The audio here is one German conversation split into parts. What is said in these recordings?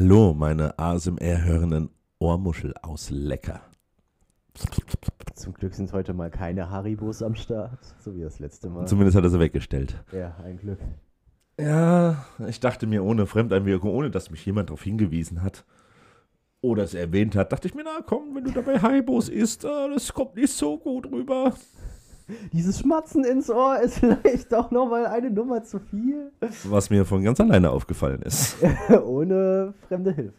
Hallo, meine ASMR-hörenden Ohrmuschel-Auslecker. Zum Glück sind heute mal keine Haribos am Start, so wie das letzte Mal. Zumindest hat er sie weggestellt. ja, ein Glück. Ja, ich dachte mir ohne Fremdeinwirkung, ohne dass mich jemand darauf hingewiesen hat oder es erwähnt hat, dachte ich mir, na komm, wenn du dabei Haibos isst, äh, das kommt nicht so gut rüber. Dieses Schmatzen ins Ohr ist vielleicht auch nochmal eine Nummer zu viel. Was mir von ganz alleine aufgefallen ist. Ohne fremde Hilfe.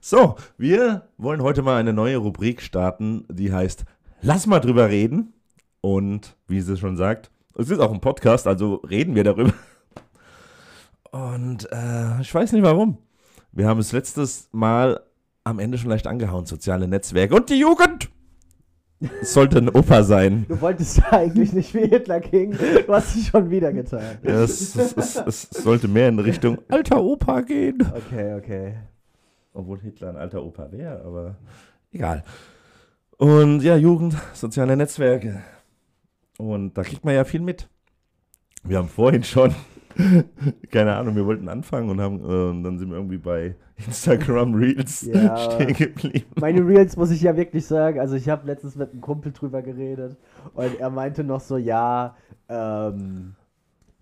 So, wir wollen heute mal eine neue Rubrik starten, die heißt Lass mal drüber reden. Und wie sie schon sagt, es ist auch ein Podcast, also reden wir darüber. Und äh, ich weiß nicht warum. Wir haben es letztes Mal am Ende schon leicht angehauen, soziale Netzwerke und die Jugend. Es sollte ein Opa sein. Du wolltest ja eigentlich nicht wie Hitler King. Du hast es schon wieder getan. Ja, es, es, es, es sollte mehr in Richtung alter Opa gehen. Okay, okay. Obwohl Hitler ein alter Opa wäre, aber egal. Und ja, Jugend, soziale Netzwerke. Und da kriegt man ja viel mit. Wir haben vorhin schon, keine Ahnung, wir wollten anfangen und, haben, äh, und dann sind wir irgendwie bei Instagram Reels Ja. stehen geblieben. Meine Reels muss ich ja wirklich sagen, also ich habe letztens mit einem Kumpel drüber geredet und er meinte noch so, ja, ähm,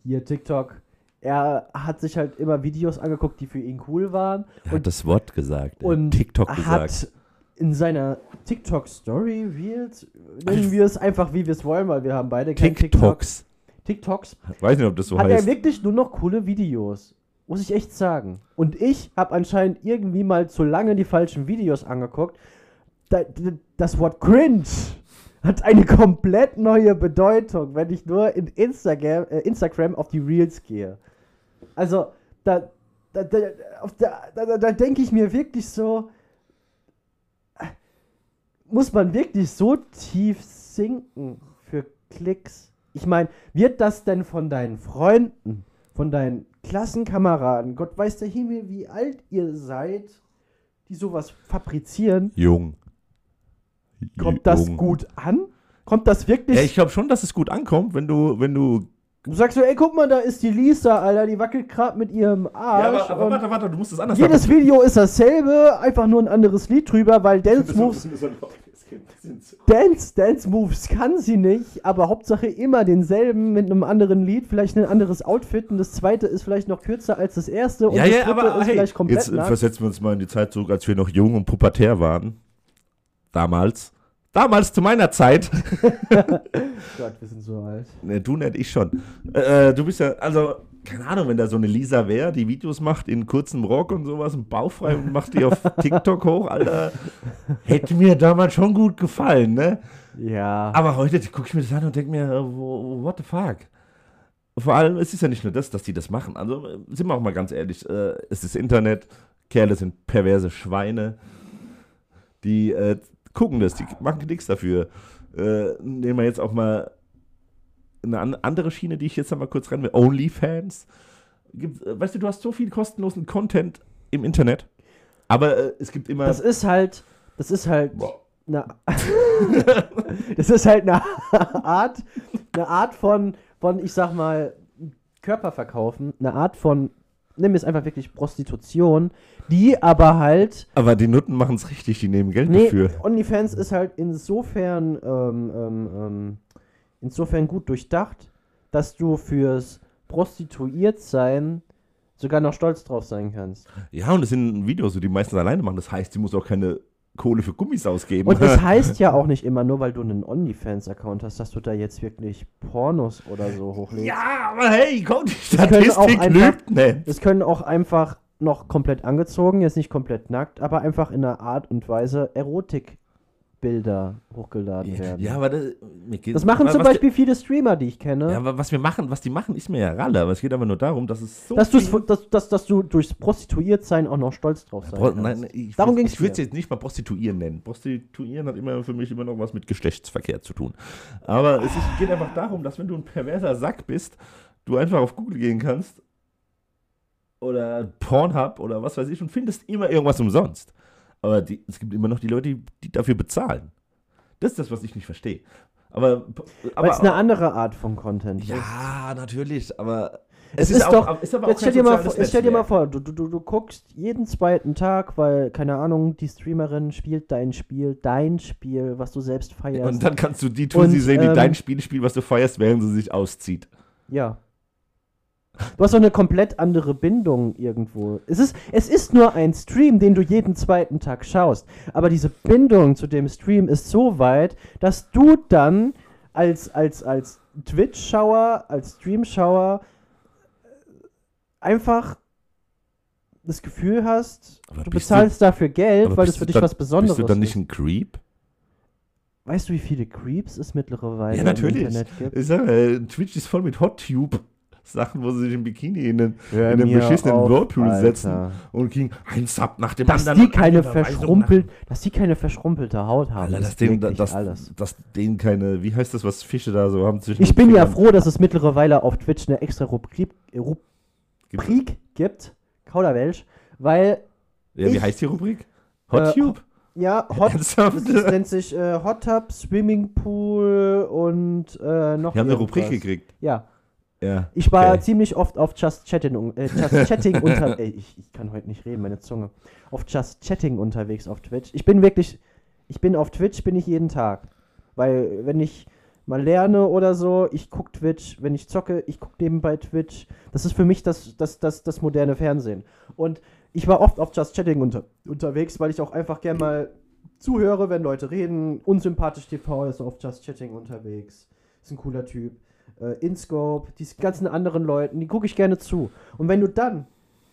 hier TikTok, er hat sich halt immer Videos angeguckt, die für ihn cool waren Er hat das Wort gesagt. er hat und TikTok hat gesagt. in seiner TikTok-Story, Reels, nennen wir es einfach, wie wir es wollen, weil wir haben beide kein TikTok. TikToks. TikToks, Weiß nicht, ob das so hat er heißt. wirklich nur noch coole Videos. Muss ich echt sagen. Und ich habe anscheinend irgendwie mal zu lange die falschen Videos angeguckt. Da, da, das Wort cringe hat eine komplett neue Bedeutung, wenn ich nur in Instagram, äh, Instagram auf die Reels gehe. Also, da, da, da, da, da, denke ich mir wirklich so, muss man wirklich so tief sinken für Klicks? Ich meine, wird das denn von deinen Freunden, von deinen Klassenkameraden, Gott weiß der Himmel, wie alt ihr seid, die sowas fabrizieren, Jung. kommt das Jung. gut an? Kommt das wirklich? Ja, ich glaube schon, dass es gut ankommt, wenn du, wenn du du sagst so, ey, guck mal, da ist die Lisa, Alter, die wackelt gerade mit ihrem Arsch. und warte, warte, du musst es anders jedes Video ist dasselbe, einfach nur ein anderes Lied drüber, weil Dance Moves Dance, Dance Moves kann sie nicht, aber Hauptsache immer denselben mit einem anderen Lied, vielleicht ein anderes Outfit und das zweite ist vielleicht noch kürzer als das erste und Ja, das ja, dritte aber ist hey, vielleicht komplett jetzt äh, nackt. versetzen wir uns mal in die Zeit zurück, als wir noch jung und pubertär waren. Damals. Damals zu meiner Zeit. Gott, wir sind so alt. ne, du nicht, ich schon. Äh, du bist ja, also, keine Ahnung, wenn da so eine Lisa wäre, die Videos macht in kurzem Rock und sowas und bauchfrei und macht die auf TikTok hoch, Alter. Hätte mir damals schon gut gefallen, ne? Ja. Aber heute gucke ich mir das an und denke mir, äh, what the fuck? Vor allem, es ist ja nicht nur das, dass die das machen. Also, sind wir auch mal ganz ehrlich, äh, es ist Internet, Kerle sind perverse Schweine, die äh, gucken das, die machen nichts dafür. Äh, nehmen wir jetzt auch mal eine an andere Schiene, die ich jetzt einmal kurz rennen will, OnlyFans. Äh, weißt du, du hast so viel kostenlosen Content im Internet, aber äh, es gibt immer... Das ist halt, das ist halt Boah. das ist halt eine Art, eine Art von, von, ich sag mal, Körperverkaufen, eine Art von, nimm es einfach wirklich Prostitution, die aber halt aber die Nutten machen es richtig, die nehmen Geld Nee, dafür. OnlyFans ist halt insofern, ähm, ähm, ähm, insofern gut durchdacht, dass du fürs Prostituiertsein sogar noch stolz drauf sein kannst. Ja, und es sind Videos, die die meistens alleine machen. Das heißt, sie muss auch keine Kohle für Gummis ausgeben. Und das heißt ja auch nicht immer nur, weil du einen OnlyFans-Account hast, dass du da jetzt wirklich Pornos oder so hochlädst. ja, aber hey, komm, die Statistik lügt nicht. Es können auch einfach noch komplett angezogen, jetzt nicht komplett nackt, aber einfach in einer Art und Weise Erotikbilder hochgeladen werden. Ja, aber das, mir geht, das machen was zum die- Beispiel viele Streamer, die ich kenne. Ja, aber was wir machen, was die machen, ist mir ja Ralle. Aber es geht aber nur darum, dass es so. dass, dass, dass, dass du durchs Prostituiertsein auch noch stolz drauf sein kannst. nein, ich, Darum würd- ging's Ich würde es jetzt nicht mal Prostituieren nennen. Prostituieren hat immer für mich immer noch was mit Geschlechtsverkehr zu tun. Aber es ist, geht einfach darum, dass wenn du ein perverser Sack bist, du einfach auf Google gehen kannst oder Pornhub oder was weiß ich und findest immer irgendwas umsonst. Aber die, es gibt immer noch die Leute, die, die dafür bezahlen. Das ist das, was ich nicht verstehe. Aber, aber es eine andere Art von Content ist. ja, natürlich, aber Es, ist ist, auch- doch. ist aber auch jetzt stell dir, mal, vor- stell dir mal vor, du, du, du, du guckst jeden zweiten Tag, weil, keine Ahnung, die Streamerin spielt dein Spiel, dein Spiel, was du selbst feierst. Und dann kannst du die Und, sehen, die ähm, dein Spiel spielt, was du feierst, während sie sich auszieht. Ja. Du hast doch eine komplett andere Bindung irgendwo. Es ist, es ist nur ein Stream, den du jeden zweiten Tag schaust. Aber diese Bindung zu dem Stream ist so weit, dass du dann als, als, als Twitch-Schauer, als Stream-Schauer einfach das Gefühl hast, Aber du bezahlst dafür Geld, weil das für du dich dann- was Besonderes Bist du dann ist. nicht ein Creep? Weißt du, wie viele Creeps es mittlerweile Ja, natürlich. im Internet gibt? Ich sag, äh, Twitch ist voll mit Hot Tube. Sachen, wo sie sich im Bikini in den, Hör in den beschissenen auf, Whirlpool Alter. setzen und kriegen ein Sub nach dem dass anderen. die keine verschrumpelt, dass die keine verschrumpelte Haut haben. Alter, dass denen, dass, alles. dass denen keine, wie heißt das, was Fische da so haben zwischen Ich bin ja froh, dass es mittlerweile auf Twitch eine extra Rubrik, Rubrik gibt, Kauderwelsch, weil, Ja, wie ich- heißt die Rubrik? Hot Äh, Tube? ja, Hot, Ernsthaft? das nennt sich äh, Hot Tub, Swimmingpool und äh, noch Die haben eine. Rubrik gekriegt. Ja, Ja. ich war okay. ziemlich oft auf Just Chatting, äh, Just Chatting unter, ey, ich, ich kann heute nicht reden, meine Zunge, auf Just Chatting unterwegs auf Twitch. Ich bin wirklich, ich bin auf Twitch, bin ich jeden Tag, weil wenn ich mal lerne oder so, ich gucke Twitch, wenn ich zocke, ich gucke nebenbei Twitch. Das ist für mich das, das, das, das moderne Fernsehen. Und ich war oft auf Just Chatting unter, unterwegs, weil ich auch einfach gern mal zuhöre, wenn Leute reden. Unsympathisch TV ist auf Just Chatting unterwegs. Ist ein cooler Typ. Äh, InScope, die ganzen anderen Leuten, die gucke ich gerne zu. Und wenn du dann,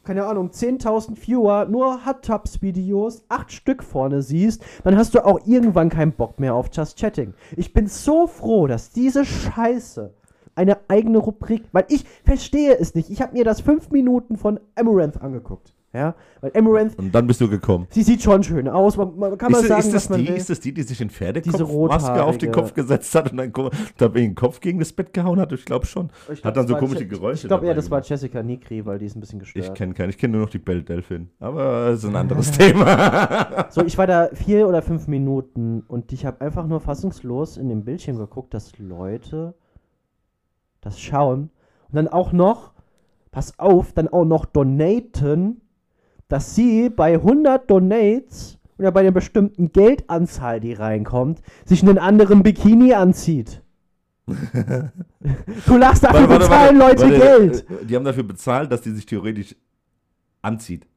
keine Ahnung, 10.000 Viewer, nur Hot Tubs Videos, acht Stück vorne siehst, dann hast du auch irgendwann keinen Bock mehr auf Just Chatting. Ich bin so froh, dass diese Scheiße eine eigene Rubrik, weil ich verstehe es nicht. Ich habe mir das fünf Minuten von Amaranth angeguckt. Ja, weil Amaranth, Und dann bist du gekommen. sie sieht schon schön aus. Man, man kann ist, sagen, ist, was das man die, will. ist das die, die sich in Diese Pferdekopfmaske auf den. Kopf gesetzt hat und dann da den Kopf gegen das Bett gehauen hat? Ich glaube schon. Ich glaub, Hat dann so komische Je- Geräusche Ich glaube eher, das war. Jessica Nigri, weil die ist ein bisschen gestört. Ich kenne keinen. Ich kenne nur noch die Belle Delfin. Aber das ist ein anderes Thema. So, ich war da vier oder fünf Minuten und ich habe einfach nur fassungslos in dem Bildschirm geguckt, dass Leute das schauen und dann auch noch, pass auf, dann auch noch donaten, dass sie bei 100 Donates oder bei einer bestimmten Geldanzahl, die reinkommt, sich einen anderen Bikini anzieht. du lachst, dafür Warte, bezahlen warte. Leute Warte, Geld. äh, Die haben dafür bezahlt, dass die sich theoretisch anzieht.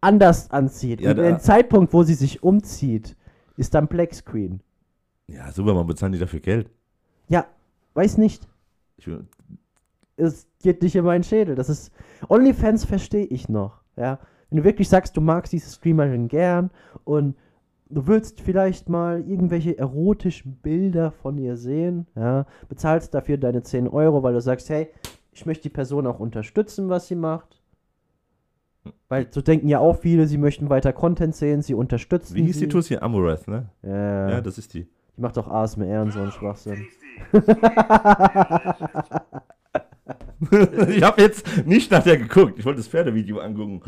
Anders anzieht. Ja, und der Zeitpunkt, wo sie sich umzieht, ist dann Black Screen. Ja, super, man bezahlt die dafür Geld. Ja, weiß nicht. Ich, es geht nicht in meinen Schädel. Das ist. OnlyFans verstehe ich noch. Ja. Wenn du wirklich sagst, du magst diese Streamerin gern und du willst vielleicht mal irgendwelche erotischen Bilder von ihr sehen, ja, bezahlst dafür deine 10 Euro, weil du sagst, hey, ich möchte die Person auch unterstützen, was sie macht. Weil so denken ja auch viele, sie möchten weiter Content sehen, sie unterstützen. wie hieß sie. die Tussi? Amoreth, ne? Ja, Ja, das ist die. die macht auch ASMR und so einen Schwachsinn. ich habe jetzt nicht nach der geguckt. Ich wollte das Pferdevideo angucken.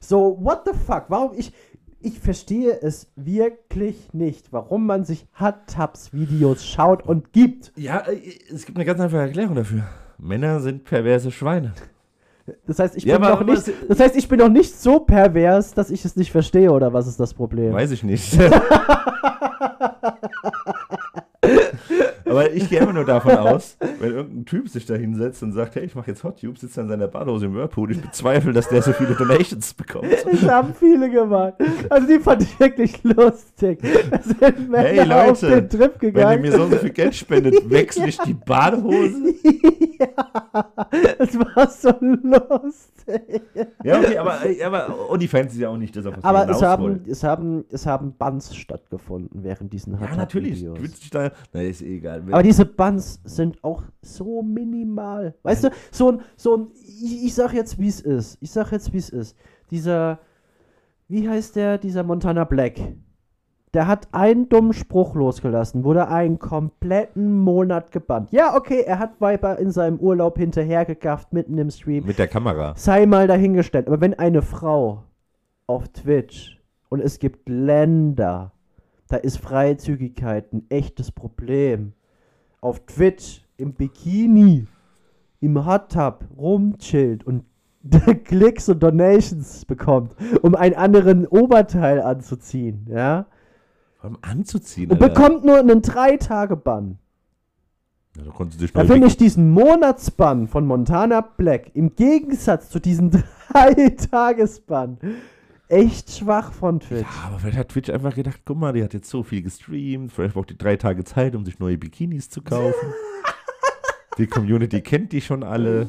So, what the fuck? Warum ich. Ich verstehe es wirklich nicht, warum man sich Hot Tubs Videos schaut und gibt. Ja, äh, es gibt eine ganz einfache Erklärung dafür. Männer sind perverse Schweine. Das heißt, ich Ja, bin noch nicht. Das heißt, ich bin noch nicht so pervers, dass ich es nicht verstehe, oder was ist das Problem? Weiß ich nicht. Aber ich gehe immer nur davon aus, wenn irgendein Typ sich da hinsetzt und sagt, hey, ich mache jetzt Hot Tube, sitzt dann in seiner Badehose im Whirlpool. Ich bezweifle, dass der so viele Donations bekommt. Das haben viele gemacht. Also die fand ich wirklich lustig. Da sind Männer Hey auf Leute, den Trip wenn ihr gegangen. mir so viel Geld spendet, wechsle ich die Badehose. ja, das war so lustig. Ja, okay, aber, aber OnlyFans ist ja auch nicht das, auf was Aber es haben, wollen. es, haben, es haben Bans stattgefunden während diesen Hot Ja, natürlich. Da. Na, ist eh egal. Aber diese Buns sind auch so minimal. Weißt du, so ein, so ein, ich, ich sag jetzt, wie es ist. Ich sag jetzt, wie es ist. Dieser, wie heißt der, dieser Montana Black? Der hat einen dummen Spruch losgelassen, wurde einen kompletten Monat gebannt. Ja, okay, er hat Viper in seinem Urlaub hinterhergegafft, mitten im Stream. Mit der Kamera. Sei mal dahingestellt. Aber wenn eine Frau auf Twitch und es gibt Länder, da ist Freizügigkeit ein echtes Problem. Auf Twitch im Bikini im Hot Tub rumchillt und Klicks und Donations bekommt, um einen anderen Oberteil anzuziehen, ja, allem anzuziehen. und Alter. bekommt nur einen 3-Tage-Bann. Ja, da Da finde ich diesen Monatsbann von Montana Black im Gegensatz zu diesem 3-Tages-Bann echt schwach von Twitch. Ja, aber vielleicht hat Twitch einfach gedacht, guck mal, die hat jetzt so viel gestreamt, vielleicht braucht die drei Tage Zeit, um sich neue Bikinis zu kaufen. die Community kennt die schon alle.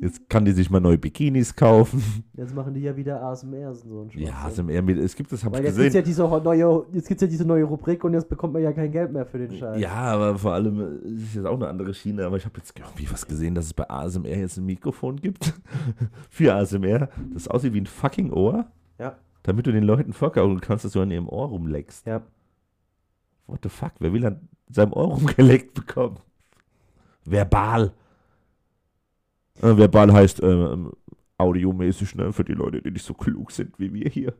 Jetzt kann die sich mal neue Bikinis kaufen. Jetzt machen die ja wieder ASMR so ein Ja, ASMR, es gibt das, hab Weil ich jetzt gibt's gesehen. ja diese neue, jetzt gibt's ja diese neue Rubrik und jetzt bekommt man ja kein Geld mehr für den Scheiß. Ja, aber vor allem äh, ist jetzt auch eine andere Schiene. Aber ich habe jetzt irgendwie was gesehen, dass es bei ASMR jetzt ein Mikrofon gibt. Für ASMR, das aussieht wie ein fucking Ohr. Ja. Damit du den Leuten vorgaukeln kannst, dass du an ihrem Ohr rumleckst. Ja. What the fuck? Wer will an seinem Ohr rumgeleckt bekommen? Verbal. Äh, verbal heißt ähm, audiomäßig, ne? Für die Leute, die nicht so klug sind wie wir hier.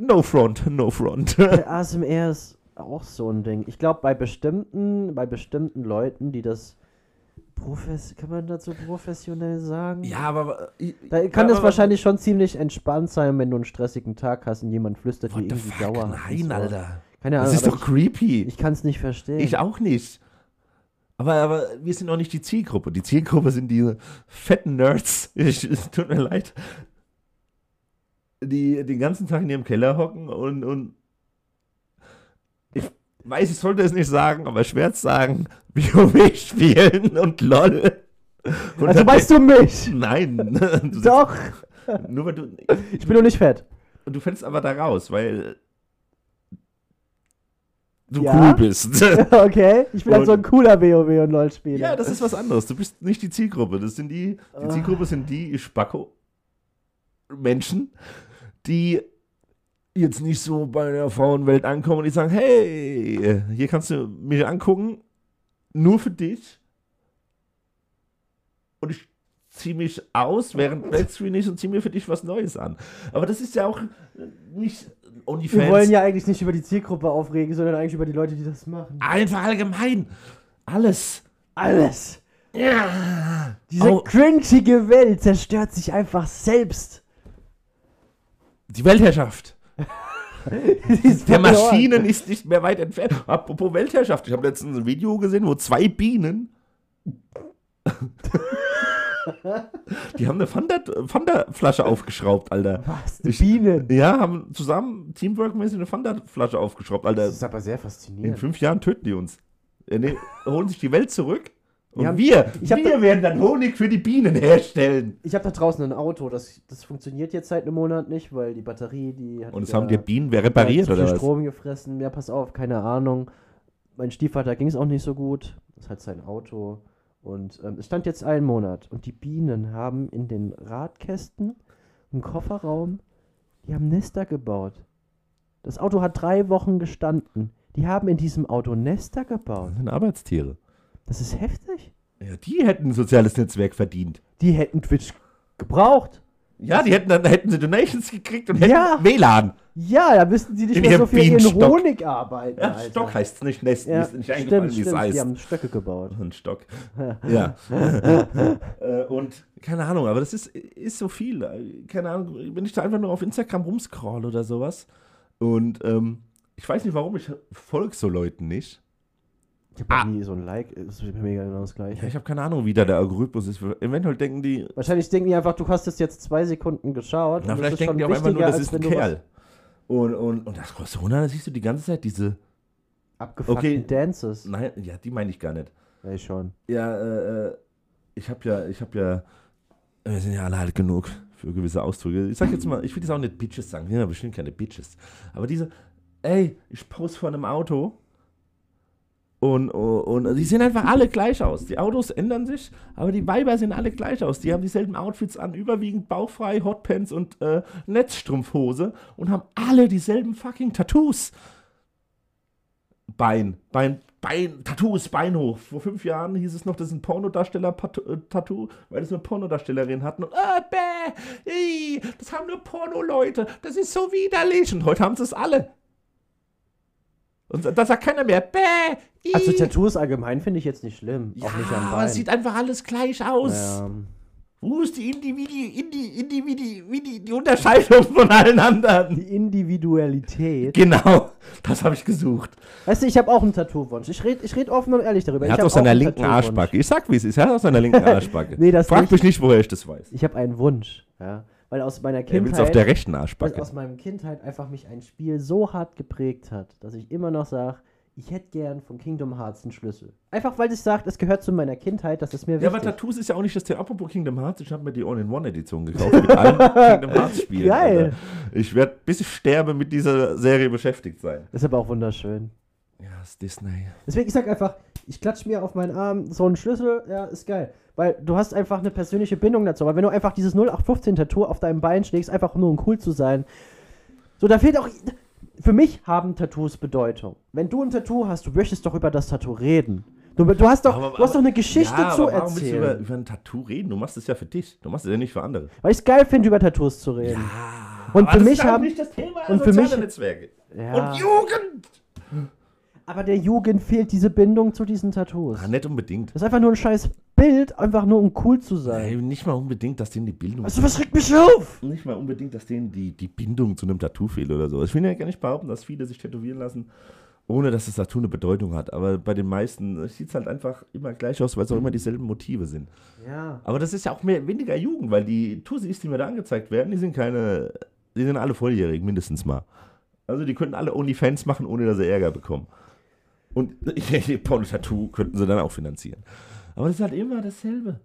No front, no front. Der ASMR ist auch so ein Ding. Ich glaube, bei bestimmten, bei bestimmten Leuten, die das profes kann man dazu professionell sagen? ja, aber. äh, Da kann es aber- wahrscheinlich schon ziemlich entspannt sein, wenn du einen stressigen Tag hast und jemand flüstert dir irgendwie fuck? dauerhaft. Nein. Alter. Keine Das Ahnung, ist aber doch creepy. ich, ich kann es nicht verstehen. Ich auch nicht. Aber, aber wir sind auch nicht die Zielgruppe. Die Zielgruppe sind diese fetten Nerds. Ich, es tut mir leid. Die den ganzen Tag in ihrem Keller hocken und, und ich weiß, ich sollte es nicht sagen, aber schwer zu sagen, WoW spielen und LOL. Und also weißt du mich? Nein. Du Doch. Nur weil du. Ich bin doch nicht fett. Und du fällst aber da raus, weil du Ja? cool bist. okay. Ich bin halt Und- so ein cooler WoW und LOL-Spieler. Ja, das ist was anderes. Du bist nicht die Zielgruppe. Das sind die, die Ah. Zielgruppe sind die Spacko Menschen, die jetzt nicht so bei der Frauenwelt ankommen und die sagen, hey, hier kannst du mich angucken, nur für dich. Und ich ziehe mich aus, während Blackscreen ist und ziehe mir für dich was Neues an. Aber das ist ja auch nicht OnlyFans. Wir wollen ja eigentlich nicht über die Zielgruppe aufregen, sondern eigentlich über die Leute, die das machen. Einfach allgemein. Alles. Alles. Ja. Diese Au- cringige Welt zerstört sich einfach selbst. Die Weltherrschaft. Der. Maschinen ist nicht mehr weit entfernt. Apropos Weltherrschaft. Ich habe letztens ein Video gesehen, wo zwei Bienen. die haben eine Fanta- Fanta-Flasche aufgeschraubt, Alter. Was? Die Bienen. Ja, haben zusammen teamworkmäßig eine Fanta-Flasche aufgeschraubt, Alter. Das ist aber sehr In faszinierend. fünf Jahren töten die uns. Äh, nee, holen sich die Welt zurück. Und Wir haben- wir, ich wir werden dann Honig für die Bienen herstellen. Ich habe da draußen ein Auto, das, das funktioniert jetzt seit einem Monat nicht, weil die Batterie, die hat Und es ja- haben die Bienen repariert, zu viel oder was? Strom gefressen. Ja, pass auf, keine Ahnung. Mein Stiefvater ging es auch nicht so gut. Das ist halt sein Auto. Und ähm, es stand jetzt einen Monat. Und die Bienen haben in den Radkästen, im Kofferraum, die haben Nester gebaut. Das Auto hat drei Wochen gestanden. Die haben in diesem Auto Nester gebaut. Das sind Arbeitstiere. Das ist heftig. Ja, die hätten ein soziales Netzwerk verdient. Die hätten Twitch gebraucht. Ja, die hätten dann hätten sie Donations gekriegt und hätten Ja. WLAN. Ja, da müssten sie nicht In mehr so viel Bienenstock. Honig arbeiten. Ja, Alter. Stock heißt es nicht Nest. Ja, ist nicht eingefallen, wie es heißt. Die haben Stöcke gebaut. Ein Stock. ja. Äh, und keine Ahnung, aber das ist, ist so viel. Keine Ahnung, wenn ich da einfach nur auf Instagram rumscroll oder sowas. Und ähm, ich weiß nicht warum, ich folge so Leuten nicht. Ich habe Ah. nie so ein Like, ist mega genau das gleiche. Ja, ich habe keine Ahnung, wie da der Algorithmus ist. Eventuell denken die, Wahrscheinlich denken die einfach, du hast es jetzt zwei Sekunden geschaut. na, und das vielleicht denken die auch einfach nur, das ist ein Kerl. Und, und, und das Corona, da siehst du die ganze Zeit diese, Abgefuckten Okay. Dances. nein, ja, die meine ich gar nicht. Ja, ich schon. Ja, äh, äh, ich habe ja, ich habe ja, wir sind ja alle alt genug für gewisse Ausdrücke. Ich sag jetzt mal, ich will das auch nicht Bitches sagen, wir sind ja bestimmt keine Bitches. Aber diese, ey, ich pose vor einem Auto und, und, und die sehen einfach alle gleich aus. Die Autos ändern sich, aber die Weiber sehen alle gleich aus. Die haben dieselben Outfits an, überwiegend bauchfrei, Hotpants und äh, Netzstrumpfhose und haben alle dieselben fucking Tattoos. Bein, Bein, Bein, Tattoos, Bein hoch. Vor fünf Jahren hieß es noch, das ist ein Pornodarsteller-Tattoo, weil es eine Pornodarstellerin hatten. Und, äh, bäh, ii, das haben nur Porno-Leute, das ist so widerlich. Und heute haben sie es alle. Und da sagt keiner mehr, bäh, Also Tattoos allgemein finde ich jetzt nicht schlimm. ja, auch nicht am aber Bein. es sieht einfach alles gleich aus. ja. Wo ist die Individi, Indi, Individi, Vidi, die Unterscheidung von allen anderen? Die Individualität. Genau, das habe ich gesucht. Weißt du, ich habe auch einen Tattoo-Wunsch. Ich rede ich red offen und ehrlich darüber. Er hat aus seiner linken. Arschbacke. Ich sag, wie es ist. Er hat aus seiner linken Arschbacke. Nee, das Frag nicht. mich nicht, woher ich das weiß. Ich habe einen Wunsch. Ja. Weil aus meiner Er will es Kindheit. auf der rechten weil Arschbacke. aus meiner Kindheit einfach mich ein Spiel so hart geprägt hat, dass ich immer noch sage, ich hätte gern von Kingdom Hearts einen Schlüssel. Einfach weil ich sage, es gehört zu meiner Kindheit, das ist mir Ja, wichtig. aber Tattoos ist ja auch nicht das Thema. Apropos Kingdom Hearts, ich habe mir die All-in-One-Edition gekauft mit allen Kingdom Hearts-Spielen. Geil. Alter. Ich werde, bis ich sterbe, mit dieser Serie beschäftigt sein. ist aber auch wunderschön. Ja, ist Disney. Deswegen, ich sag einfach, ich klatsch mir auf meinen Arm so einen Schlüssel, ja, ist geil. Weil du hast einfach eine persönliche Bindung dazu. Aber wenn du einfach dieses 0815-Tattoo auf deinem Bein schlägst, einfach nur um cool zu sein. So, da fehlt auch. Für mich haben Tattoos Bedeutung. Wenn du ein Tattoo hast, du möchtest doch über das Tattoo reden. Du, du, hast, doch, Aber- du hast doch eine Geschichte ja, zu aber warum willst du über, erzählen. über ein Tattoo reden? Du machst es ja für dich. Du machst es ja nicht für andere. Weil ich es geil finde, über Tattoos zu reden. Und aber für das mich ist auch haben- nicht das Thema und für mich- Netzwerke. Ja. Und Jugend! Aber der Jugend fehlt diese Bindung zu diesen Tattoos. Ah, nicht unbedingt. Das ist einfach nur ein scheiß Bild, einfach nur um cool zu Ey, sein. nicht mal unbedingt, dass denen die Bildung. Also, was regt mich auf? nicht mal unbedingt, dass denen die, die Bindung zu einem Tattoo fehlt oder so. Ich will ja gar nicht behaupten, dass viele sich tätowieren lassen, ohne dass das Tattoo eine Bedeutung hat. Aber bei den meisten sieht es halt einfach immer gleich aus, weil es auch immer dieselben Motive sind. Ja. Aber das ist ja auch mehr, weniger Jugend, weil die Tussis, die mir da angezeigt werden, die sind keine, die sind alle volljährig, mindestens mal. Also die könnten alle Onlyfans machen, ohne dass sie Ärger bekommen. Und Porno-Tattoo könnten sie dann auch finanzieren. Aber das ist halt immer dasselbe.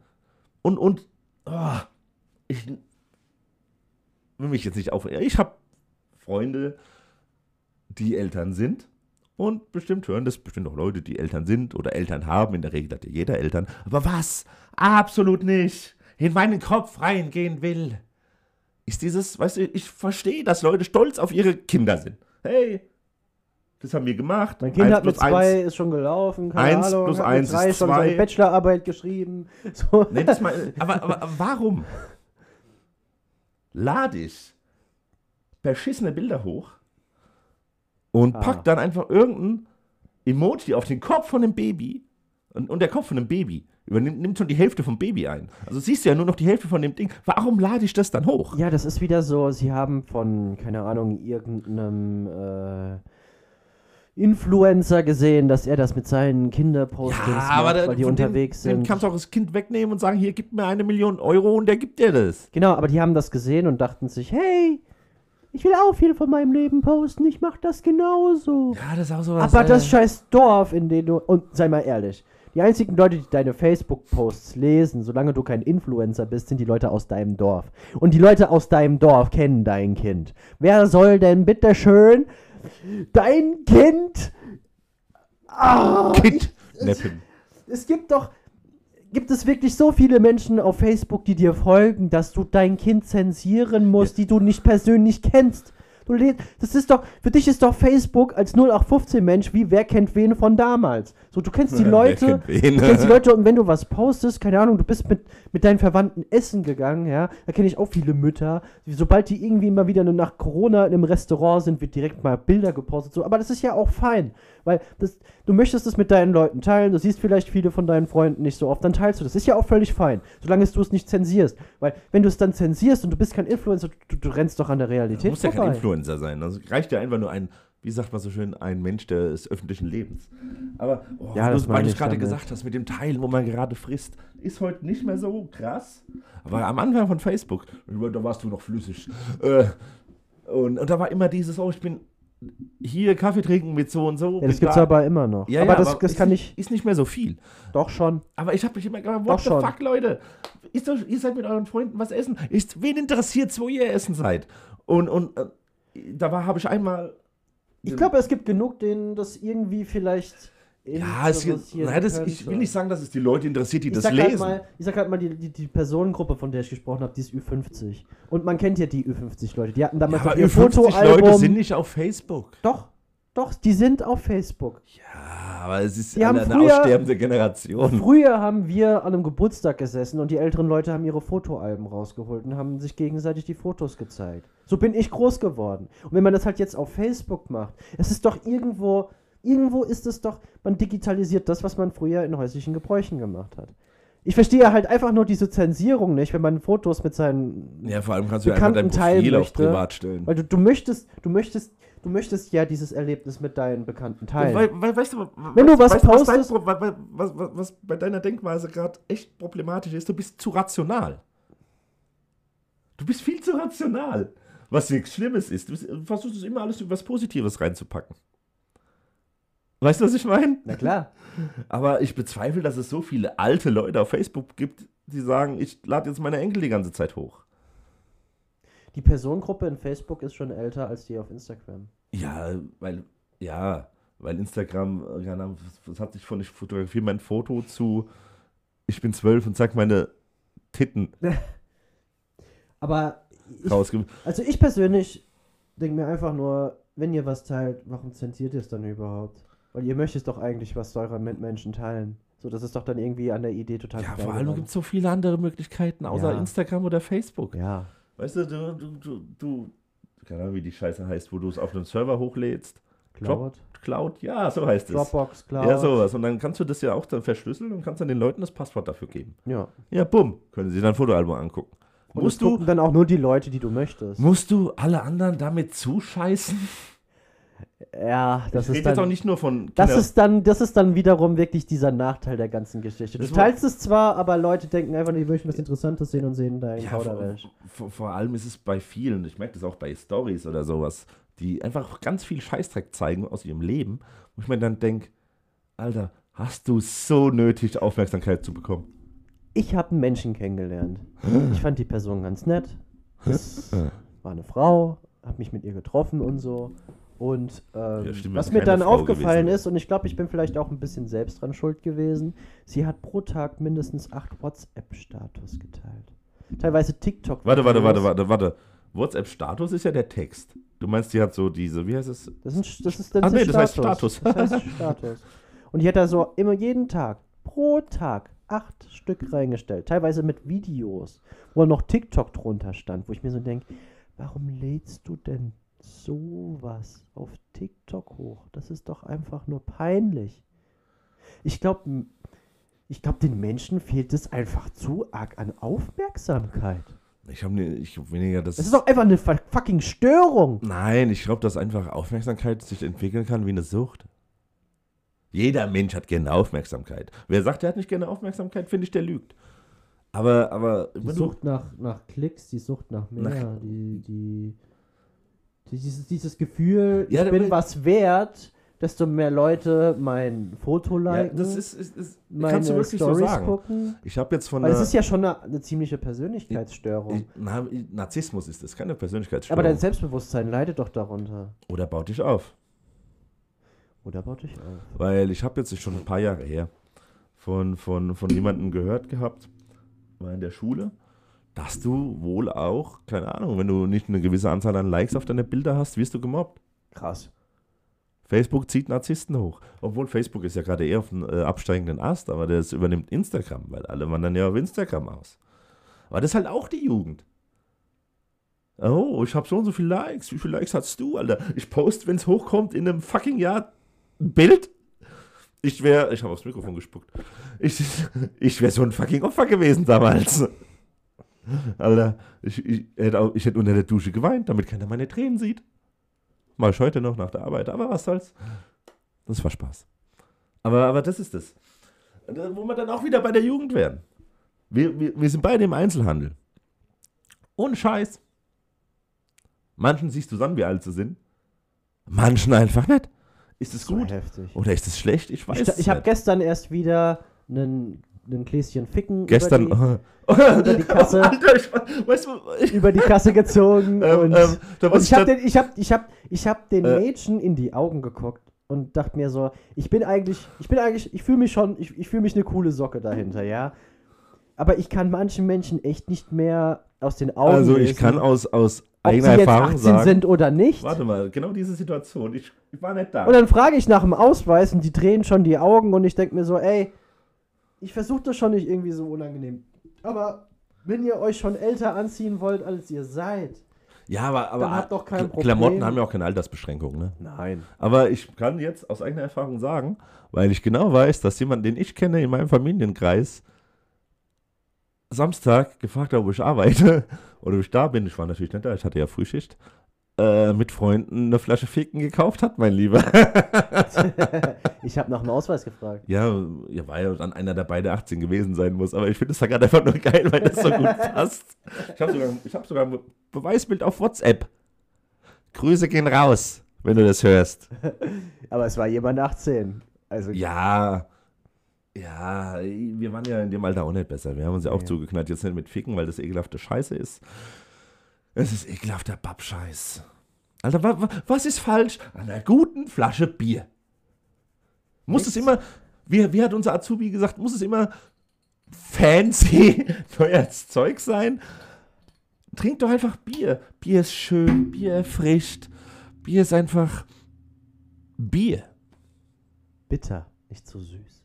Und, und, oh, ich will mich jetzt nicht auf. Ich habe Freunde, die Eltern sind. Und bestimmt hören das bestimmt auch Leute, die Eltern sind oder Eltern haben. In der Regel hat ja jeder Eltern. Aber was absolut nicht in meinen Kopf reingehen will, ist dieses, weißt du, ich verstehe, dass Leute stolz auf ihre Kinder sind. Hey, das haben wir gemacht. Mein Kind Eins hat mit plus eins. zwei, ist schon gelaufen, keine Eins Ahnung. plus hat mit eins drei ist schon zwei. seine Bachelorarbeit geschrieben. So. Nenn das mal, aber, aber warum? Lade ich beschissene Bilder hoch und Ah. pack dann einfach irgendein Emoji auf den Kopf von dem Baby und, und der Kopf von dem Baby übernimmt nimmt schon die Hälfte vom Baby ein. Also siehst du ja nur noch die Hälfte von dem Ding. Warum lade ich das dann hoch? Ja, das ist wieder so, sie haben von, keine Ahnung, irgendeinem äh, Influencer gesehen, dass er das mit seinen Kinderpostings macht, weil die unterwegs dem sind. kannst du auch das Kind wegnehmen und sagen, hier, gib mir eine Million Euro und der gibt dir das. Genau, aber die haben das gesehen und dachten sich, hey, ich will auch viel von meinem Leben posten, ich mach das genauso. Ja, das ist auch sowas. Aber äh, das scheiß Dorf, in dem du. Und sei mal ehrlich, die einzigen Leute, die deine Facebook-Posts lesen, solange du kein Influencer bist, sind die Leute aus deinem Dorf. Und die Leute aus deinem Dorf kennen dein Kind. Wer soll denn bitteschön dein Kind. Ah, Kind neppen. es gibt doch. Gibt es wirklich so viele Menschen auf Facebook, die dir folgen, dass du dein Kind zensieren musst, die du nicht persönlich kennst? Du das ist doch, für dich ist doch Facebook als 0815 Mensch wie wer kennt wen von damals. So, du kennst die Leute, du kennst die Leute und wenn du was postest, keine Ahnung, du bist mit, mit deinen Verwandten essen gegangen, ja, da kenne ich auch viele Mütter, sobald die irgendwie mal wieder nach Corona in einem Restaurant sind, wird direkt mal Bilder gepostet, so, aber das ist ja auch fein, weil das, du möchtest es mit deinen Leuten teilen, du siehst vielleicht viele von deinen Freunden nicht so oft, dann teilst du das, ist ja auch völlig fein, solange du es nicht zensierst, weil wenn du es dann zensierst und du bist kein Influencer, du, du rennst doch an der Du Realität musst ja kein vorbei. Influencer sein. Also reicht ja einfach nur ein, wie sagt man so schön, ein Mensch des öffentlichen Lebens. Aber oh, Ja, das weil du ich es gerade gesagt hast, mit dem Teilen, wo man gerade frisst, ist heute nicht mehr so krass. Aber am Anfang von Facebook, da warst du noch flüssig. Äh, und, und da war immer dieses, oh, ich bin hier Kaffee trinken mit so und so. Ja, das gibt's da. aber immer noch. Ja, aber ja, das, das ist kann nicht, ich Ist nicht mehr so viel. doch schon. Aber ich habe mich immer gefragt, Doch what the schon. fuck, Leute? Ist doch, ihr seid mit euren Freunden was essen. Ist, wen interessiert wo ihr essen seid? Und, und äh, da war, habe ich einmal. Ich glaube, es gibt genug, denen das irgendwie vielleicht. ja, es, gibt- nein, das, ich will nicht sagen, dass es die Leute interessiert, die ich das sag halt lesen. mal, ich sag halt mal, die, die, die Personengruppe, von der ich gesprochen habe, die ist Ü50. Und man kennt ja die Ü50-Leute. Die hatten ja, damals aber auch ihr 50 Fotoalbum. Leute sind nicht auf Facebook. Doch, doch, die sind auf Facebook. Ja, aber es ist Die haben eine, eine früher- aussterbende Generation. Früher haben wir an einem Geburtstag gesessen und die älteren Leute haben ihre Fotoalben rausgeholt und haben sich gegenseitig die Fotos gezeigt. So bin ich groß geworden. Und wenn man das halt jetzt auf Facebook macht, es ist doch irgendwo, irgendwo ist es doch, man digitalisiert das, was man früher in häuslichen Gebräuchen gemacht hat. Ich verstehe halt einfach nur diese Zensierung nicht, wenn man Fotos mit seinen Ja, vor allem kannst du ja einfach dein Profil auf möchte, privat stellen. Weil du, du möchtest, du möchtest, du möchtest ja dieses Erlebnis mit deinen Bekannten teilen. Weil, weil, weißt du, Wenn du was weißt, postest- was, was, was, was bei deiner Denkweise gerade echt problematisch ist, du bist zu rational. Du bist viel zu rational. Was nichts Schlimmes ist. Du du versuchst es immer alles über was Positives reinzupacken. Weißt du, was ich meine? Na klar. Aber ich bezweifle, dass es so viele alte Leute auf Facebook gibt, die sagen, ich lade jetzt meine Enkel die ganze Zeit hoch. Die Personengruppe in Facebook ist schon älter als die auf Instagram. Ja, weil, ja, weil Instagram, keine was hat sich von, ich fotografiere mein Foto zu, ich bin zwölf und zeig meine Titten Aber ich, also ich persönlich denke mir einfach nur, wenn ihr was teilt, warum zensiert ihr es dann überhaupt? Weil ihr möchtet doch eigentlich was eurer Mitmenschen teilen. So, das ist doch dann irgendwie an der Idee total Ja, vor allem gibt es so viele andere Möglichkeiten außer Ja. Instagram oder Facebook. Ja. Weißt du, du, du, du, du, keine Ahnung, wie die Scheiße heißt, wo du es auf einem Server hochlädst. Cloud, Cloud, ja, so heißt es. Dropbox, Cloud. Ja, sowas. Und dann kannst du das ja auch dann verschlüsseln und kannst dann den Leuten das Passwort dafür geben. Ja. Ja, bumm, können sie dein Fotoalbum angucken. Und musst du, dann auch nur die Leute, die du möchtest. musst du alle anderen damit zuscheißen? Ja, das ich ist rede jetzt auch dann. nicht nur von Das Kinder- ist, dann, das ist dann wiederum wirklich dieser Nachteil der ganzen Geschichte. Du Das teilst es zwar, aber Leute denken einfach, die möchten was Interessantes sehen und sehen deinen ja, vor, Kauderwelsch. vor, vor allem ist es bei vielen, ich merke das auch bei Stories oder sowas, die einfach ganz viel Scheißdreck zeigen aus ihrem Leben, wo ich mir dann denke, Alter, hast du so nötig, Aufmerksamkeit zu bekommen? Ich habe einen Menschen kennengelernt. Ich fand die Person ganz nett. Das war eine Frau, habe mich mit ihr getroffen und so. Und ähm, Ja, stimmt, was mir dann Frau aufgefallen gewesen ist, und ich glaube, ich bin vielleicht auch ein bisschen selbst dran schuld gewesen, sie hat pro Tag mindestens acht WhatsApp-Status geteilt. Teilweise TikTok. Warte, warte, warte, warte, warte. WhatsApp-Status ist ja der Text. Du meinst, die hat so diese, wie heißt es? Das, ist, das ist dann Ach nee, das heißt Status. Das heißt Status. Und die hat da so immer jeden Tag, pro Tag, acht Stück reingestellt. Teilweise mit Videos, wo noch TikTok drunter stand, wo ich mir so denke, warum lädst du denn sowas auf TikTok hoch? Das ist doch einfach nur peinlich. Ich glaube, ich glaube, den Menschen fehlt es einfach zu arg an Aufmerksamkeit. Ich habe ich hab weniger das. Das ist doch einfach eine fu- fucking Störung. Nein, ich glaube, dass einfach Aufmerksamkeit sich entwickeln kann wie eine Sucht. Jeder Mensch hat gerne Aufmerksamkeit. Wer sagt, er hat nicht gerne Aufmerksamkeit, finde ich, der lügt. Aber, aber Die Sucht nach, nach Klicks, die Sucht nach mehr, Nach- die, die, dieses, dieses Gefühl, Ja, ich bin aber- was wert, desto mehr Leute mein Foto ja, liken, das ist, ist, ist meine kannst du wirklich Stories so sagen. gucken. Ich habe jetzt von Weil es ist ja schon eine, eine ziemliche Persönlichkeitsstörung. ich, na, Narzissmus ist das, keine Aber Persönlichkeitsstörung. dein Selbstbewusstsein leidet doch darunter. Oder baut dich auf. Oder baut dich auf. Weil ich habe jetzt schon ein paar Jahre her von, von, von jemandem gehört gehabt, war in der Schule, dass du wohl auch, keine Ahnung, wenn du nicht eine gewisse Anzahl an Likes auf deine Bilder hast, wirst du gemobbt. Krass. Facebook zieht Narzissten hoch. Obwohl Facebook ist ja gerade eher auf dem äh, absteigenden Ast, aber das übernimmt Instagram, weil alle wandern ja auf Instagram aus. Aber das ist halt auch die Jugend. Oh, ich habe so und so viele Likes. Wie viele Likes hast du, Alter? Ich poste, wenn es hochkommt, in einem fucking Jahr ein Bild. Ich wäre, ich habe aufs Mikrofon gespuckt. Ich, ich wäre so ein fucking Opfer gewesen damals. Alter, ich, ich, hätte auch, ich hätte unter der Dusche geweint, damit keiner meine Tränen sieht. Mach ich heute noch nach der Arbeit, aber was soll's. Das war Spaß. Aber, aber das ist es. Wo wir dann auch wieder bei der Jugend wären. Wir, wir, wir sind beide im Einzelhandel. Ohne Scheiß. Manchen siehst du dann, wie alt sie sind. Manchen einfach nicht. Ist es So gut? heftig. Oder ist es schlecht? Ich weiß Ich, es ich habe gestern erst wieder einen, einen Gläschen Ficken Gestern. über, die, die Kasse- Alter, ich, weißt du, ich, über die Kasse gezogen. ähm, und ähm, Und muss ich habe den, ich hab, ich hab, ich hab den Äh. Mädchen in die Augen geguckt und dachte mir so, ich bin eigentlich, ich bin eigentlich, ich fühle mich schon, ich, ich fühle mich eine coole Socke dahinter, ja. Aber ich kann manchen Menschen echt nicht mehr aus den Augen Also ich lesen, kann aus, aus ob sie eigener jetzt Erfahrung 18 sagen. sind oder nicht. Warte mal, genau diese Situation. Ich, ich war nicht da. Und dann frage ich nach dem Ausweis und die drehen schon die Augen und ich denke mir so, ey, ich versuche das schon nicht irgendwie so unangenehm. Aber wenn ihr euch schon älter anziehen wollt, als ihr seid, Ja, aber, aber Dann habt doch kein Problem. Klamotten haben ja auch keine Altersbeschränkung, ne? Nein. Aber ich kann jetzt aus eigener Erfahrung sagen, weil ich genau weiß, dass jemand, den ich kenne in meinem Familienkreis, Samstag gefragt hat, wo ich arbeite oder wo ich da bin. Ich war natürlich nicht da, ich hatte ja Frühschicht. Äh, mit Freunden eine Flasche Ficken gekauft hat, mein Lieber. ich habe nach dem Ausweis gefragt. ja, ja, war ja dann einer, der beide 18 gewesen sein muss. Aber ich finde es da gerade einfach nur geil, weil das so gut passt. Ich habe sogar, ich hab sogar ein Beweisbild auf WhatsApp. Grüße gehen raus, wenn du das hörst. Aber es war jemand 18. Also Ja, ja, wir waren ja in dem Alter auch nicht besser. Wir haben uns ja auch Nee. zugeknallt, jetzt nicht mit Ficken, weil das ekelhafte Scheiße ist. Es ist ekelhafter Babscheiß. Alter, wa, wa, was ist falsch an einer guten Flasche Bier? Muss es Nichts. immer, wie, wie hat unser Azubi gesagt, muss es immer fancy neues Zeug sein? Trink doch einfach Bier. Bier ist schön, Bier erfrischt. Bier ist einfach Bier. bitter, nicht so süß.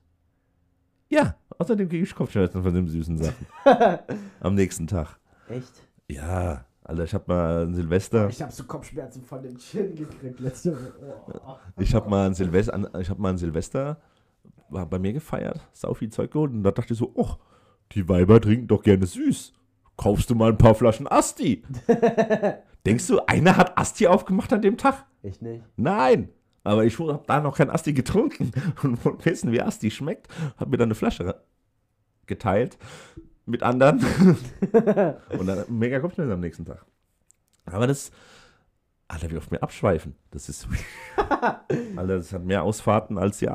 Ja, außerdem kriege ich Kopfschmerzen von den süßen Sachen. Am nächsten Tag. Echt? Ja, Alter, ich habe mal ein Silvester, Ich habe so Kopfschmerzen von den Chin gekriegt letzte Woche. Oh. ich habe mal ein Silvester, ich habe mal ein Silvester war bei mir gefeiert, sau viel Zeug geholt und da dachte ich so, oh, die Weiber trinken doch gerne süß. Kaufst du mal ein paar Flaschen Asti? Denkst du, einer hat Asti aufgemacht an dem Tag? Echt nicht? Nein. Aber ich habe da noch kein Asti getrunken und wollte wissen, wie Asti schmeckt. Hab mir dann eine Flasche geteilt mit anderen. und dann mega Kopfschmerzen am nächsten Tag. Aber das, Alter, wie oft wir abschweifen. Das ist, Alter, das hat mehr Ausfahrten als die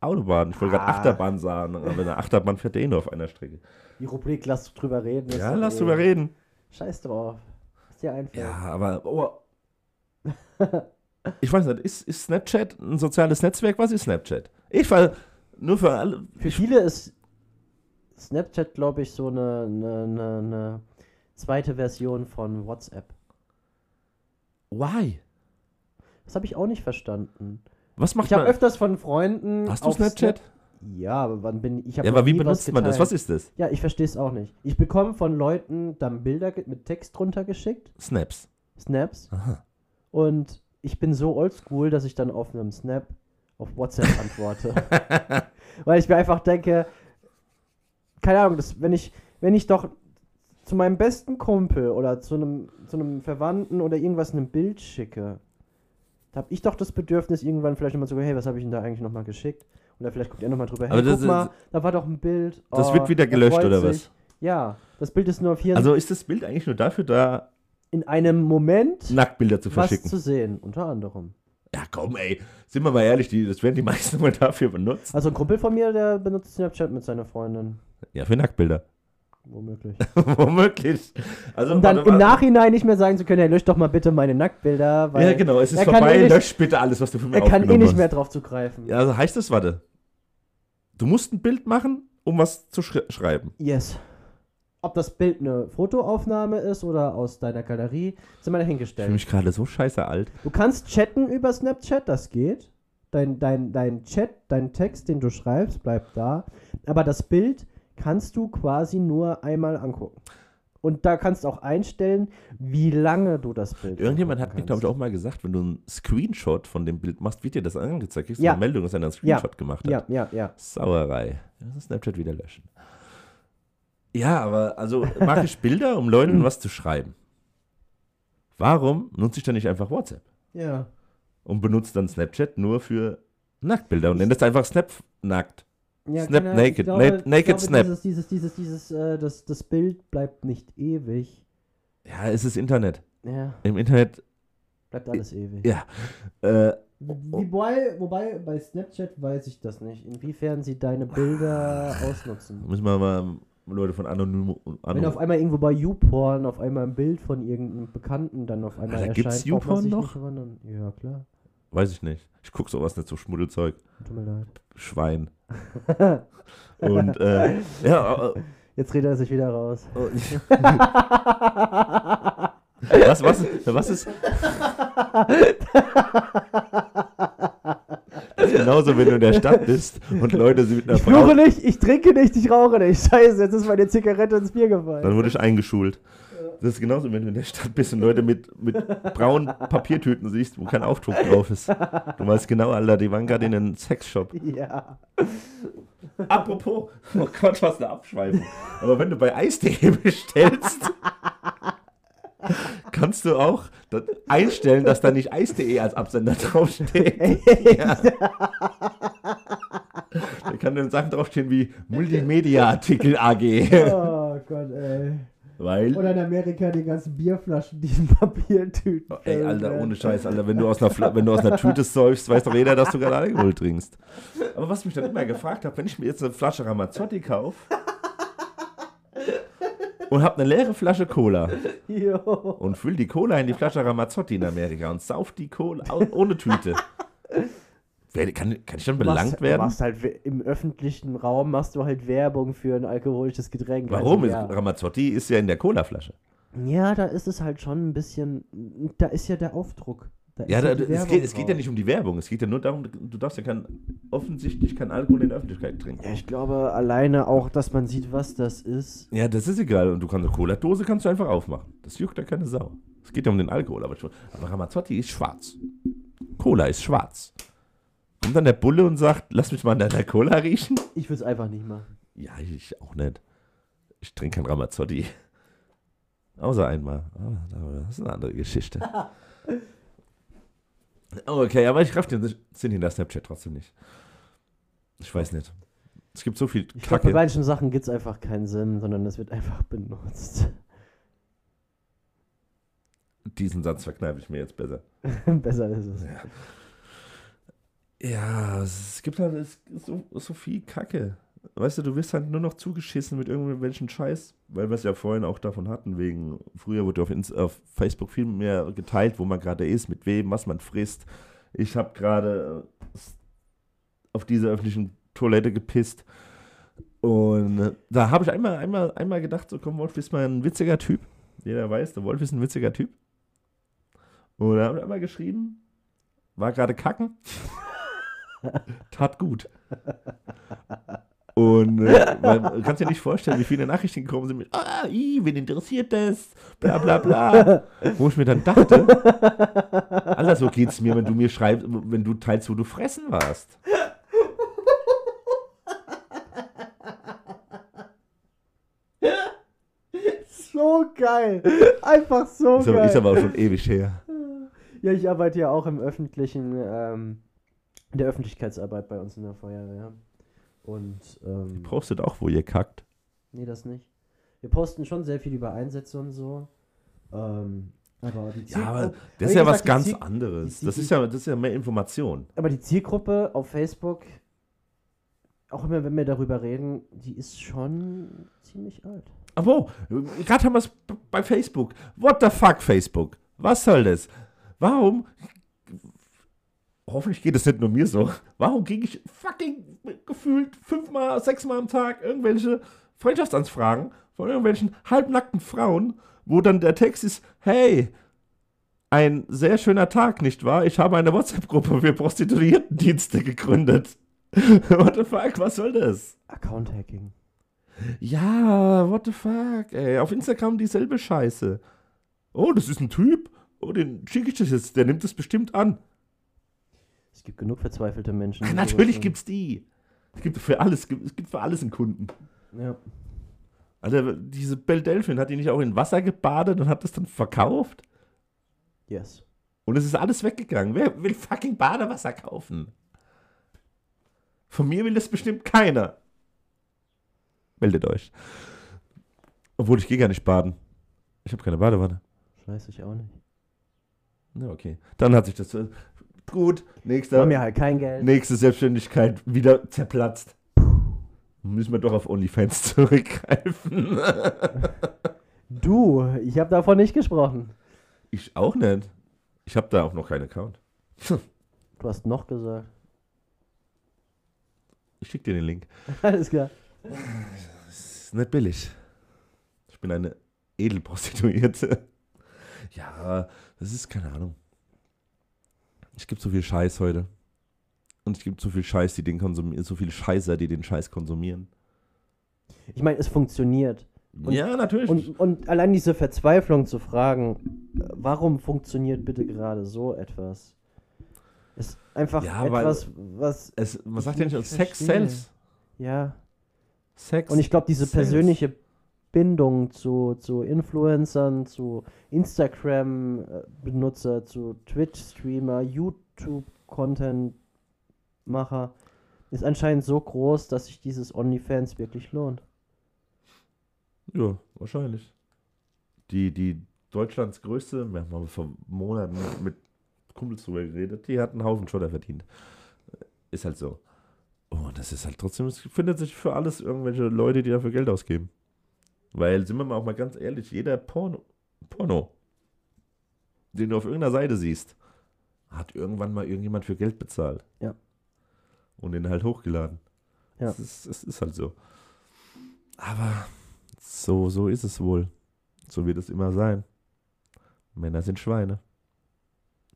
Autobahn. Ich wollte gerade Ah. Achterbahn sagen, aber eine Achterbahn fährt eh nur auf einer Strecke. Die Rubrik, lass drüber reden. ist Ja, lass eh- drüber reden. Scheiß drauf. Was dir einfällt. Ja, aber oh. ich weiß nicht, ist, ist Snapchat ein soziales Netzwerk? Was ist Snapchat? Ich war nur für alle. Für viele ist Snapchat, glaube ich, so eine, eine, eine, eine zweite Version von WhatsApp. Why? Das habe ich auch nicht verstanden. Was macht Ich habe man? öfters von Freunden. Hast du Snapchat? Snap- Ja, aber wann bin ich? hab Ja, aber wie benutzt man das? Was ist das? Ja, ich verstehe es auch nicht. Ich bekomme von Leuten dann Bilder mit Text drunter geschickt, Snaps. Snaps, Aha. und ich bin so oldschool, dass ich dann auf einem Snap auf WhatsApp antworte. Weil ich mir einfach denke, keine Ahnung, das, wenn ich, wenn ich doch zu meinem besten Kumpel oder zu einem, zu einem Verwandten oder irgendwas ein Bild schicke, da habe ich doch das Bedürfnis, irgendwann vielleicht nochmal zu sagen, hey, was habe ich denn da eigentlich nochmal geschickt? Oder vielleicht guckt er nochmal drüber, hey, Aber das guck ist- mal, da war doch ein Bild. Das oh, wird wieder er gelöscht oder sich. was? Ja, das Bild ist nur 24 Also ist das Bild eigentlich nur dafür da, in einem Moment Nacktbilder zu was verschicken? zu sehen, unter anderem. Ja, komm, ey. Sind wir mal ehrlich, die, das werden die meisten mal dafür benutzt. Also ein Kumpel von mir, der benutzt Snapchat mit seiner Freundin. Ja, für Nacktbilder. Womöglich. Womöglich. Also, Um dann warte, im. Nachhinein nicht mehr sagen zu können, hey, lösch doch mal bitte meine Nacktbilder, weil Ja, genau, es ist er kann vorbei. eh nicht- Lösch bitte alles, was du für mich er kann eh nicht mehr drauf zugreifen. Ja, also heißt das, warte. Du musst ein Bild machen, um was zu schri schreiben. Yes. Ob das Bild eine Fotoaufnahme ist oder aus deiner Galerie, sind wir Ich fühle dahingestellt. mich gerade so scheiße alt. Du kannst chatten über Snapchat, das geht. Dein, dein, dein Chat, dein Text, den du schreibst, bleibt da. Aber das Bild kannst du quasi nur einmal angucken. Und da kannst du auch einstellen, wie lange du das Bild Irgendjemand hat mir, glaube ich, auch mal gesagt, wenn du einen Screenshot von dem Bild machst, wird dir das angezeigt. Kriegst du Ja. eine Meldung, dass einer einen Screenshot gemacht hat. Ja, ja, ja. Sauerei. Das ist Snapchat wieder löschen. Ja, aber also mache ich Bilder, um Leuten was zu schreiben. Warum nutze ich dann nicht einfach WhatsApp Ja. und benutze dann Snapchat nur für Nacktbilder und nenne das einfach Snap nackt? Ja, Snap keine naked, glaube, na- ich naked glaube, snap. Dieses, dieses, dieses, dieses, äh, das, das Bild bleibt nicht ewig. Ja, es ist Internet. Ja, Im Internet, bleibt alles ewig. ja. Äh, Wobei, wobei, bei Snapchat weiß ich das nicht, inwiefern sie deine Bilder ausnutzen. müssen wir mal Leute von Anonym. Wenn auf einmal irgendwo bei YouPorn auf einmal ein Bild von irgendeinem Bekannten dann auf einmal Alter, erscheint, gibt's YouPorn noch? Ja, klar. Weiß ich nicht. Ich gucke sowas nicht, so Schmuddelzeug. Tut mir leid. Schwein. Und, äh, ja, äh, Jetzt redet er sich wieder raus. was, was, was ist. Das ist genauso, wenn du in der Stadt bist und Leute sind mit einer Ich fluche Frau. nicht, ich trinke nicht, ich rauche nicht. Scheiße, jetzt ist meine Zigarette ins Bier gefallen. Dann wurde ich eingeschult. Das ist genauso, wenn du in der Stadt bist und Leute mit, mit braunen Papiertüten siehst, wo kein Aufdruck drauf ist. Du weißt genau, Alter, die waren gerade in einem Sexshop. Ja. Apropos, oh Gott, was eine Abschweifung. Aber wenn du bei Eis.de bestellst, kannst du auch einstellen, dass da nicht Eis.de als Absender draufsteht. ja. Da kann dann Sachen draufstehen wie Multimedia-Artikel AG. Oh Gott, ey. Weil. Oder in Amerika die ganzen Bierflaschen, die in Papiertüten. Oh, Ey, Alter, ohne Scheiß, Alter, wenn du aus einer, wenn du aus einer Tüte säufst, weiß doch jeder, dass du gerade Alkohol trinkst. Aber was mich dann immer gefragt habe, wenn ich mir jetzt eine Flasche Ramazzotti kaufe und habe eine leere Flasche Cola Jo. und fülle die Cola in die Flasche Ramazzotti in Amerika und sauf die Cola ohne Tüte. Wer- Kann, kann ich dann Du machst- belangt werden? Machst halt im öffentlichen Raum machst du halt Werbung für ein alkoholisches Getränk. Warum? Also, ja. Ramazzotti ist ja in der Colaflasche. ja, da ist es halt schon ein bisschen. Da ist ja der Aufdruck. Da Ja, da, es, geht, es geht ja nicht um die Werbung. Es geht ja nur darum, du darfst ja kein, offensichtlich kein Alkohol in der Öffentlichkeit trinken. Ja, ich glaube alleine auch, dass man sieht, was das ist. Ja, das ist egal. Und du kannst eine Cola-Dose kannst du einfach aufmachen. Das juckt ja keine Sau. Es geht ja um den Alkohol, aber, schon- aber Ramazzotti ist schwarz. Cola ist schwarz. Kommt dann der Bulle und sagt, lass mich mal an deiner Cola riechen? Ich würde es einfach nicht machen. Ja, ich auch nicht. Ich trinke kein Ramazzotti. Außer einmal. Aber das ist eine andere Geschichte. Okay, aber ich raff den Sinn hinter Snapchat trotzdem nicht. Ich weiß nicht. Es gibt so viel Ich glaube, bei Kacke. manchen Sachen gibt es einfach keinen Sinn, sondern es wird einfach benutzt. Diesen Satz verkneife ich mir jetzt besser. Besser ist es. Ja, es gibt halt so, so viel Kacke. Weißt du, du wirst halt nur noch zugeschissen mit irgendwelchen Scheiß, weil wir es ja vorhin auch davon hatten, wegen, früher wurde auf, Inst auf Facebook viel mehr geteilt, wo man gerade ist, mit wem, was man frisst. Ich habe gerade äh, auf diese öffentlichen Toilette gepisst und äh, da habe ich einmal, einmal, einmal gedacht, so komm, Wolf ist mal ein witziger Typ. Jeder weiß, der Wolf ist ein witziger Typ. Und da habe ich einmal geschrieben, war gerade kacken. Tat gut. Und äh, weil, du kannst dir nicht vorstellen, wie viele Nachrichten gekommen sind mit, ah, i, wen interessiert das? Bla bla bla. Wo ich mir dann dachte, Alter, so geht's mir, wenn du mir schreibst, wenn du teilst, wo du fressen warst. So geil. Einfach so Ist aber, geil. ist aber auch schon ewig her. Ja, ich arbeite ja auch im öffentlichen, ähm, der Öffentlichkeitsarbeit bei uns in der Feuerwehr. Und, ähm, Postet auch, wo ihr kackt. nee, das nicht. Wir posten schon sehr viel über Einsätze und so. Ähm, aber die Ja, aber das ist ja gesagt, was ganz Ziel- anderes. Das ist ja, das ist ja mehr Information. aber die Zielgruppe auf Facebook, auch immer wenn wir darüber reden, die ist schon ziemlich alt. Aber gerade haben wir es bei Facebook. What the fuck, Facebook? Was soll das? Warum? Hoffentlich geht es nicht nur mir so. Warum kriege ich fucking gefühlt fünfmal, sechsmal am Tag irgendwelche Freundschaftsanfragen von irgendwelchen halbnackten Frauen, wo dann der Text ist: Hey, ein sehr schöner Tag, nicht wahr? Ich habe eine WhatsApp-Gruppe für Prostituiertendienste gegründet. What the fuck, was soll das? Account-Hacking. Ja, what the fuck, ey. Auf Instagram dieselbe Scheiße. Oh, das ist ein Typ. Oh, den schicke ich das jetzt. Der nimmt das bestimmt an. Es gibt genug verzweifelte Menschen. die Natürlich gibt's die. Es gibt für alles, es gibt für alles einen Kunden. Ja. Alter, diese Belle Delphine, hat die nicht auch in Wasser gebadet und hat das dann verkauft? Yes. Und es ist alles weggegangen. Wer will fucking Badewasser kaufen? Von mir will das bestimmt keiner. Meldet euch. Obwohl, ich gehe gar nicht baden. Ich habe keine Badewanne. Weiß ich auch nicht. Ja, okay. Dann hat sich das. Gut, nächster, mir halt kein Geld. nächste Selbstständigkeit wieder zerplatzt. Müssen wir doch auf OnlyFans zurückgreifen. Du, ich habe davon nicht gesprochen. ich auch nicht. Ich habe da auch noch keinen Account. Du hast noch gesagt. Ich schicke dir den Link. Alles klar. ist nicht billig. Ich bin eine Edelprostituierte. Ja, das ist keine Ahnung. Es gibt so viel Scheiß heute. Und es gibt so viel Scheiß, die den konsumieren, so viele Scheißer, die den Scheiß konsumieren. Ich meine, es funktioniert. Und- ja, natürlich. Und, und allein diese Verzweiflung zu fragen, warum funktioniert bitte gerade so etwas? Ist einfach Ja, etwas, was, es, man sagt ja nicht, Sex sells. ja. Sex. Und ich glaube, diese sells. persönliche Bindung zu, zu Influencern, zu Instagram-Benutzer, zu Twitch-Streamer, YouTube-Content-Macher ist anscheinend so groß, dass sich dieses OnlyFans wirklich lohnt. Ja, wahrscheinlich. Die, die Deutschlands größte, wir haben vor Monaten mit Kumpels drüber geredet, die hat einen Haufen Schotter verdient. Ist halt so. Oh, das ist halt trotzdem, es findet sich für alles irgendwelche Leute, die dafür Geld ausgeben. Weil, sind wir mal auch mal ganz ehrlich, jeder Porno, Porno, den du auf irgendeiner Seite siehst, hat irgendwann mal irgendjemand für Geld bezahlt. Ja. Und den halt hochgeladen. Ja. Es ist, es ist halt so. Aber so, so ist es wohl. So wird es immer sein. Männer sind Schweine.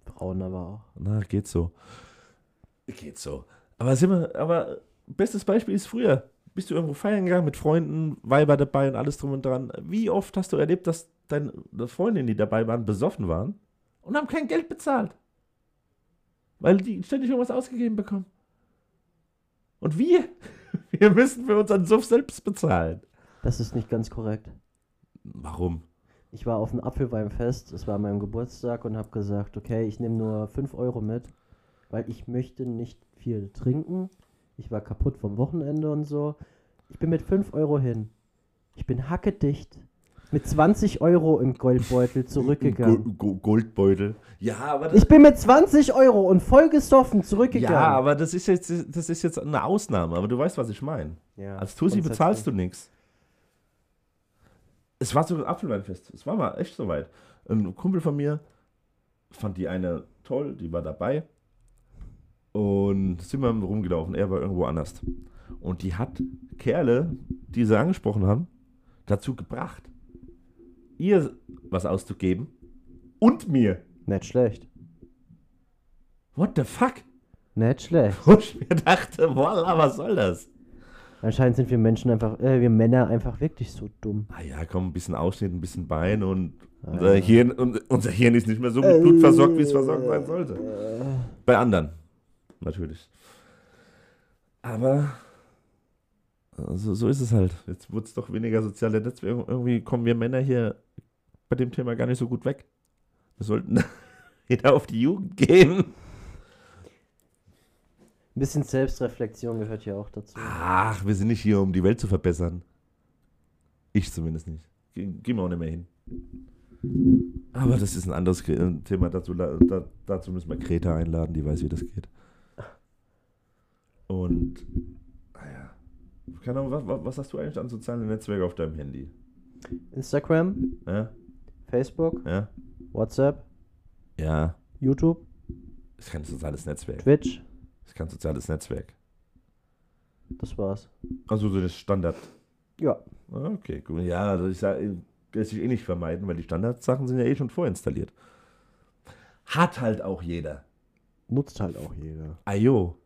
Frauen aber auch. Na, geht so. Geht so. Aber sind wir, aber bestes Beispiel ist früher. Bist du irgendwo feiern gegangen mit Freunden, Weiber dabei und alles drum und dran. Wie oft hast du erlebt, dass deine Freundinnen, die dabei waren, besoffen waren und haben kein Geld bezahlt? Weil die ständig irgendwas ausgegeben bekommen. Und wir? Wir müssen für unseren Suff selbst bezahlen. Das ist nicht ganz korrekt. Warum? Ich war auf einem Apfelweinfest, es war an meinem Geburtstag und habe gesagt, okay, ich nehme nur 5 Euro mit, weil ich möchte nicht viel trinken. Ich war kaputt vom Wochenende und so. Ich bin mit 5 Euro hin. Ich bin hackedicht. Mit 20 Euro im Goldbeutel zurückgegangen. Go- Go- Goldbeutel. Ja, aber das, Ich bin mit 20 Euro und voll gesoffen zurückgegangen. ja, aber das ist jetzt das ist jetzt eine Ausnahme, aber du weißt, was ich meine. Ja, Als Tussi bezahlst du nichts. Es war so ein Apfelweinfest. Es war mal echt soweit. Ein Kumpel von mir fand die eine toll, die war dabei. Und sind wir rumgelaufen. Er war irgendwo anders. Und die hat Kerle, die sie angesprochen haben, dazu gebracht, ihr was auszugeben und mir. Nicht schlecht. What the fuck? Nicht schlecht. Wo ich mir dachte, voila, was soll das? Anscheinend sind wir Menschen einfach, äh, wir Männer einfach wirklich so dumm. Ah ja, komm, ein bisschen Ausschnitt, ein bisschen Bein und Ah, unser, ja. Hirn, und unser Hirn ist nicht mehr so mit Blut versorgt, wie es versorgt sein sollte. Bei anderen, natürlich. Aber äh, so, ist es halt. Jetzt wird es doch weniger soziale Netzwerke. Irgendwie kommen wir Männer hier bei dem Thema gar nicht so gut weg. Wir sollten wieder auf die Jugend gehen. Ein bisschen Selbstreflexion gehört ja auch dazu. Ach, wir sind nicht hier, um die Welt zu verbessern. Ich zumindest nicht. Ge gehen wir auch nicht mehr hin. Aber das ist ein anderes äh, Thema. Dazu, da, dazu müssen wir Greta einladen, die weiß, wie das geht. Und, naja. Keine Ahnung, was, was, hast du eigentlich an sozialen Netzwerken auf deinem Handy? Instagram, Ja? Facebook, Ja? WhatsApp, Ja. YouTube, Ist kein soziales Netzwerk. Twitch. Ist kein soziales Netzwerk. Das war's. Also so das Standard. Ja. Ah, Okay, gut. Ja, also ich sage, lässt sich eh nicht vermeiden, weil die Standardsachen sind ja eh schon vorinstalliert. Hat halt auch jeder. Nutzt halt auch jeder. Ajo.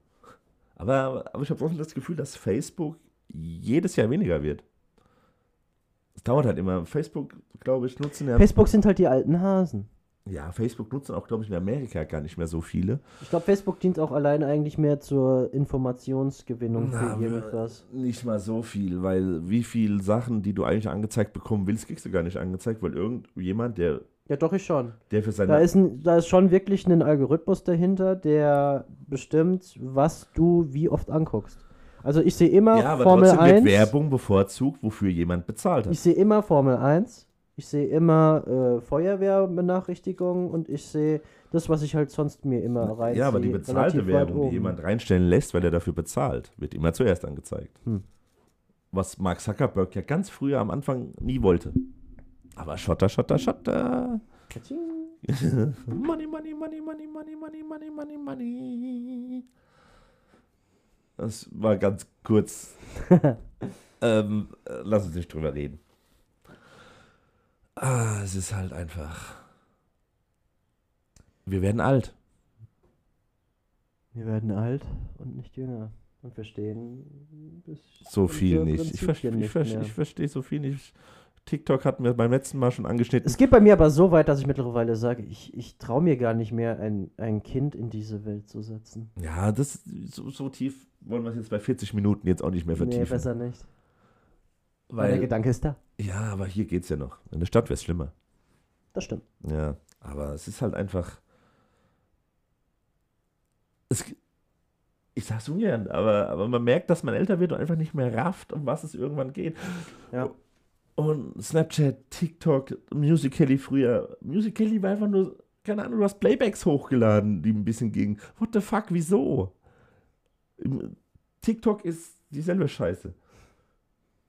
Aber, aber ich habe trotzdem das Gefühl, dass Facebook jedes Jahr weniger wird. Es dauert halt immer. Facebook, glaube ich, nutzen ja. Facebook sind halt die alten Hasen. ja, Facebook nutzen auch, glaube ich, in Amerika gar nicht mehr so viele. Ich glaube, Facebook dient auch allein eigentlich mehr zur Informationsgewinnung Na, für irgendwas. Nicht mal so viel, weil wie viele Sachen, die du eigentlich angezeigt bekommen willst, kriegst du gar nicht angezeigt, weil irgendjemand, der, Ja, doch, ich schon. der für seine Da ist, ein, da ist schon wirklich ein Algorithmus dahinter, der bestimmt, was du wie oft anguckst. Also ich sehe immer Ja, aber Formel trotzdem 1. wird Werbung bevorzugt, wofür jemand bezahlt hat. Ich sehe immer Formel 1. Ich sehe immer äh, Feuerwehrbenachrichtigungen und ich sehe das, was ich halt sonst mir immer reinziehe. ja, aber die bezahlte Werbung, die jemand reinstellen lässt, weil er dafür bezahlt, wird immer zuerst angezeigt. Hm. Was Mark Zuckerberg ja ganz früher am Anfang nie wollte. Aber Schotter, Schotter, Schotter. Money, money, money, money, money, money, money, money, money. Das war ganz kurz. ähm, äh, lass uns nicht drüber reden. Ah, es ist halt einfach. Wir werden alt. Wir werden alt und nicht jünger und verstehen So viel nicht. Ich, ver Prinzipien ich, ich verstehe so viel nicht. TikTok hatten wir beim letzten Mal schon angeschnitten. Es geht bei mir aber so weit, dass ich mittlerweile sage, ich, ich traue mir gar nicht mehr, ein, ein Kind in diese Welt zu setzen. Ja, das so, so tief wollen wir es jetzt bei 40 Minuten jetzt auch nicht mehr vertiefen. Nee, besser nicht. Weil weil, der Gedanke ist da. ja, aber hier geht's ja noch. In der Stadt wäre es schlimmer. Das stimmt. Ja, aber es ist halt einfach. Es, ich sag's ungern, aber, aber man merkt, dass man älter wird und einfach nicht mehr rafft, um was es irgendwann geht. Ja. Und Snapchat, TikTok, Musical.ly früher. Musical.ly war einfach nur, keine Ahnung, du hast Playbacks hochgeladen, die ein bisschen gingen. What the fuck, wieso? TikTok ist dieselbe Scheiße.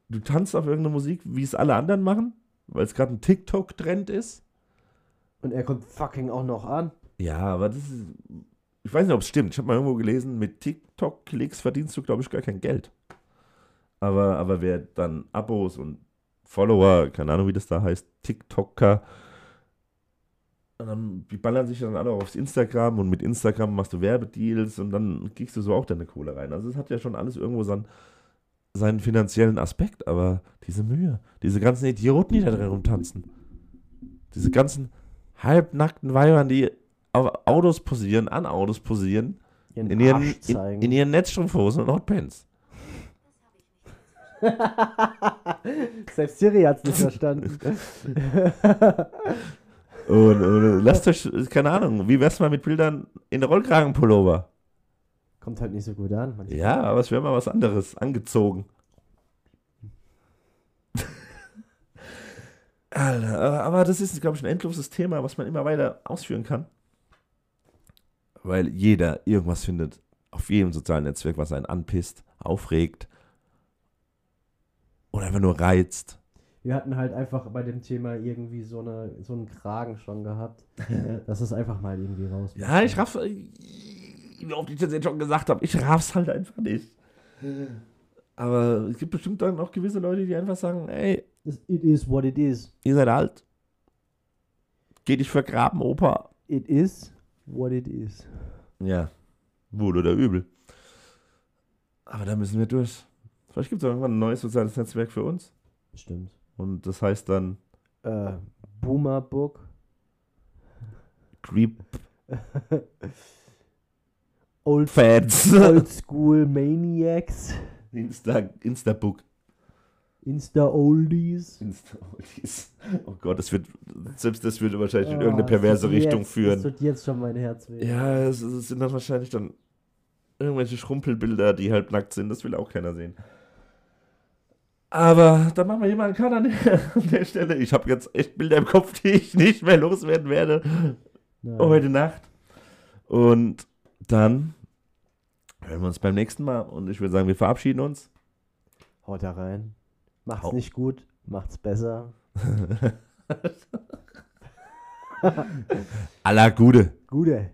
Du tanzt auf irgendeine Musik, wie es alle anderen machen, weil es gerade ein TikTok-Trend ist. Und er kommt fucking auch noch an. Ja, aber das ist. Ich weiß nicht, ob es stimmt. Ich habe mal irgendwo gelesen, mit TikTok-Klicks verdienst du, glaube ich, gar kein Geld. Aber, aber wer dann Abos und Follower, keine Ahnung, wie das da heißt, TikToker, und dann, die ballern sich dann alle aufs Instagram und mit Instagram machst du Werbedeals und dann kriegst du so auch deine Kohle rein. Also es hat ja schon alles irgendwo seinen, seinen finanziellen Aspekt, aber diese Mühe, diese ganzen Idioten, die da drin rumtanzen, diese ganzen halbnackten Weibern, die auf Autos posieren, an Autos posieren, Ihren in ihren, in, in ihren Netzstrumpfhosen und Hotpants. Selbst Siri hat es nicht verstanden. Und, und lasst euch, keine Ahnung, wie wär's mal mit Bildern in Rollkragenpullover? Kommt halt nicht so gut an. manchmal. Ja, aber es wäre mal was anderes, angezogen. Alter, aber- aber das ist, glaube ich, ein endloses Thema, was man immer weiter ausführen kann. Weil jeder irgendwas findet, auf jedem sozialen Netzwerk, was einen anpisst, aufregt oder einfach nur reizt. Wir hatten halt einfach bei dem Thema irgendwie so, eine, so einen Kragen schon gehabt, dass es einfach mal irgendwie raus. Ja, ich raff's, wie oft ich das jetzt schon gesagt habe, ich raff's halt einfach nicht. Aber es gibt bestimmt dann auch gewisse Leute, die einfach sagen, ey, It is what it is. ihr seid alt. Geh dich vergraben, Opa. It is what it is. Ja, wohl oder übel. Aber da müssen wir durch. Vielleicht gibt es irgendwann ein neues soziales Netzwerk für uns. Bestimmt. Und das heißt dann Äh, Boomer Book. Creep Old, Fans. Old School Maniacs. Insta, Instabook. Insta Oldies. Insta oh Gott, das wird, selbst das würde wahrscheinlich in Ah, irgendeine perverse Richtung jetzt, führen. Es tut jetzt schon mein Herz weh. Ja, es, es sind dann wahrscheinlich dann irgendwelche Schrumpelbilder, die halb nackt sind. Das will auch keiner sehen. Aber da machen wir hier mal einen Cut an der, an der Stelle. Ich habe jetzt echt Bilder im Kopf, die ich nicht mehr loswerden werde Nein. heute Nacht. Und dann hören wir uns beim nächsten Mal. Und ich würde sagen, wir verabschieden uns. Haut da rein. Macht's Hau- nicht gut, macht's besser. Aller Gute. Gute.